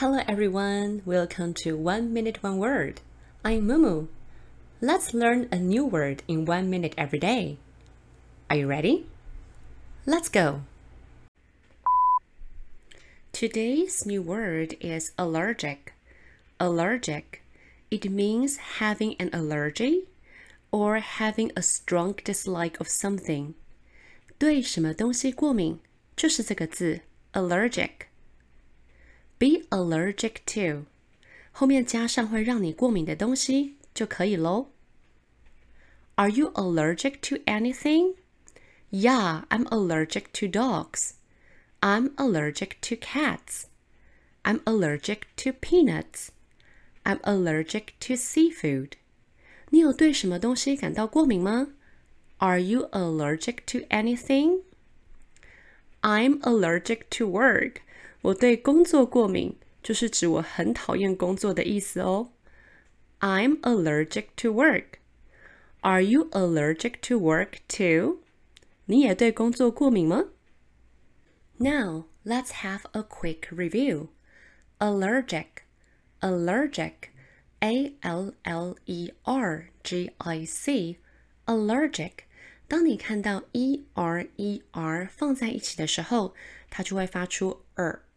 Hello everyone, welcome to One Minute One Word. I'm Mumu. Let's learn a new word in one minute every day. Are you ready? Let's go. Today's new word is allergic. Allergic. It means having an allergy or having a strong dislike of something. 对什么东西过敏，就是这个字 allergic。 be allergic to，后面加上会让你过敏的东西就可以喽。Are you allergic to anything? Yeah, I'm allergic to dogs. I'm allergic to cats. I'm allergic to peanuts. I'm allergic to seafood. 你有对什么东西感到过敏吗？Are you allergic to anything? I'm allergic to work. 我对工作过敏，就是指我很讨厌工作的意思哦。I'm allergic to work. Are you allergic to work too? 你也对工作过敏吗？Now let's have a quick review. Allergic, allergic, A L L E R G I C, allergic. 当你看到 e r e r 放在一起的时候，它就会发出 er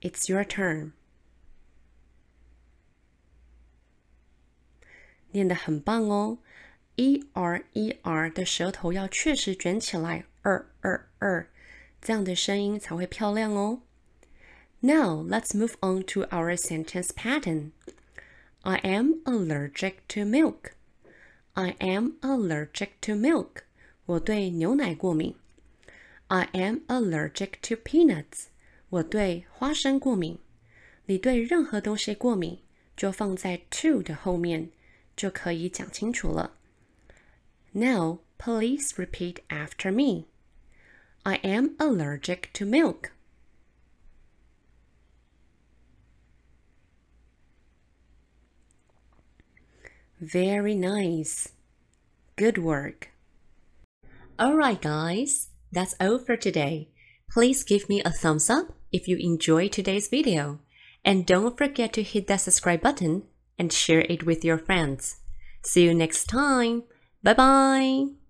It's your turn. 念得很棒哦，e r e r 的舌头要确实卷起来，二二二，这样的声音才会漂亮哦。Now let's move on to our sentence pattern. I am allergic to milk. I am allergic to milk. 我对牛奶过敏。I am allergic to peanuts. 我对花生过敏。你对任何东西过敏，就放在 to 的后面，就可以讲清楚了。Now, please repeat after me. I am allergic to milk. Very nice. Good work. Alright, guys, that's all for today. Please give me a thumbs up if you enjoyed today's video. And don't forget to hit that subscribe button and share it with your friends. See you next time. Bye bye.